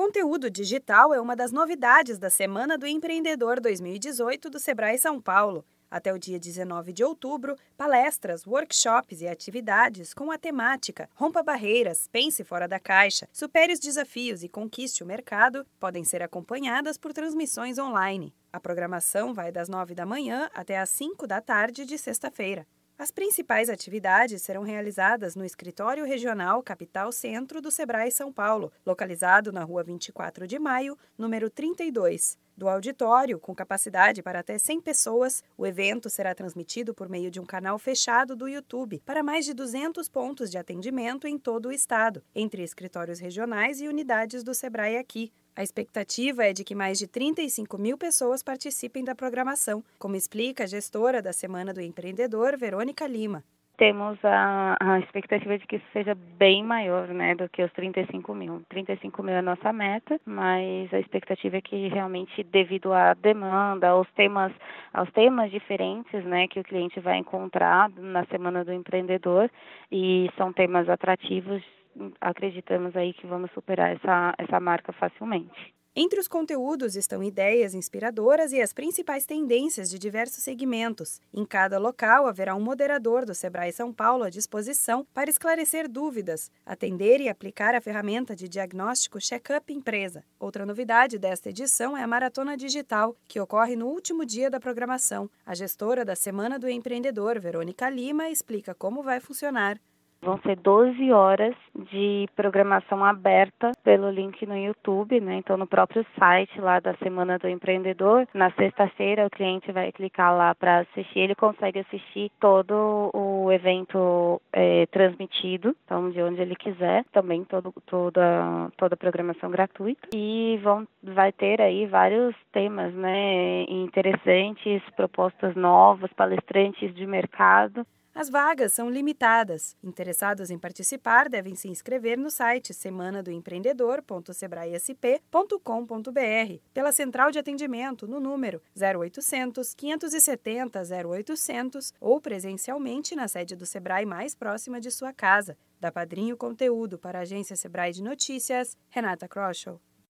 conteúdo digital é uma das novidades da Semana do Empreendedor 2018 do Sebrae São Paulo. Até o dia 19 de outubro, palestras, workshops e atividades com a temática Rompa Barreiras, Pense Fora da Caixa, Supere os Desafios e Conquiste o Mercado podem ser acompanhadas por transmissões online. A programação vai das 9 da manhã até às 5 da tarde de sexta-feira. As principais atividades serão realizadas no Escritório Regional Capital Centro do Sebrae São Paulo, localizado na Rua 24 de Maio, número 32 do auditório, com capacidade para até 100 pessoas, o evento será transmitido por meio de um canal fechado do YouTube para mais de 200 pontos de atendimento em todo o estado, entre escritórios regionais e unidades do Sebrae aqui. A expectativa é de que mais de 35 mil pessoas participem da programação, como explica a gestora da Semana do Empreendedor, Verônica Lima temos a, a, expectativa de que isso seja bem maior né, do que os 35 mil. 35 mil é a nossa meta, mas a expectativa é que realmente devido à demanda, aos temas, aos temas diferentes né, que o cliente vai encontrar na Semana do Empreendedor, e são temas atrativos, acreditamos aí que vamos superar essa, essa marca facilmente. Entre os conteúdos estão ideias inspiradoras e as principais tendências de diversos segmentos. Em cada local haverá um moderador do Sebrae São Paulo à disposição para esclarecer dúvidas, atender e aplicar a ferramenta de diagnóstico Checkup Empresa. Outra novidade desta edição é a Maratona Digital, que ocorre no último dia da programação. A gestora da Semana do Empreendedor, Verônica Lima, explica como vai funcionar. Vão ser 12 horas de programação aberta pelo link no YouTube, né? Então, no próprio site lá da Semana do Empreendedor, na sexta-feira o cliente vai clicar lá para assistir, ele consegue assistir todo o evento é, transmitido, então de onde ele quiser, também todo, toda toda a programação gratuita e vão vai ter aí vários temas, né? Interessantes, propostas novas, palestrantes de mercado. As vagas são limitadas. Interessados em participar devem se inscrever no site semanadoempreendedor.sebraesp.com.br pela central de atendimento no número 0800 570 0800 ou presencialmente na sede do Sebrae mais próxima de sua casa. Da Padrinho Conteúdo para a agência Sebrae de Notícias, Renata Kroschel.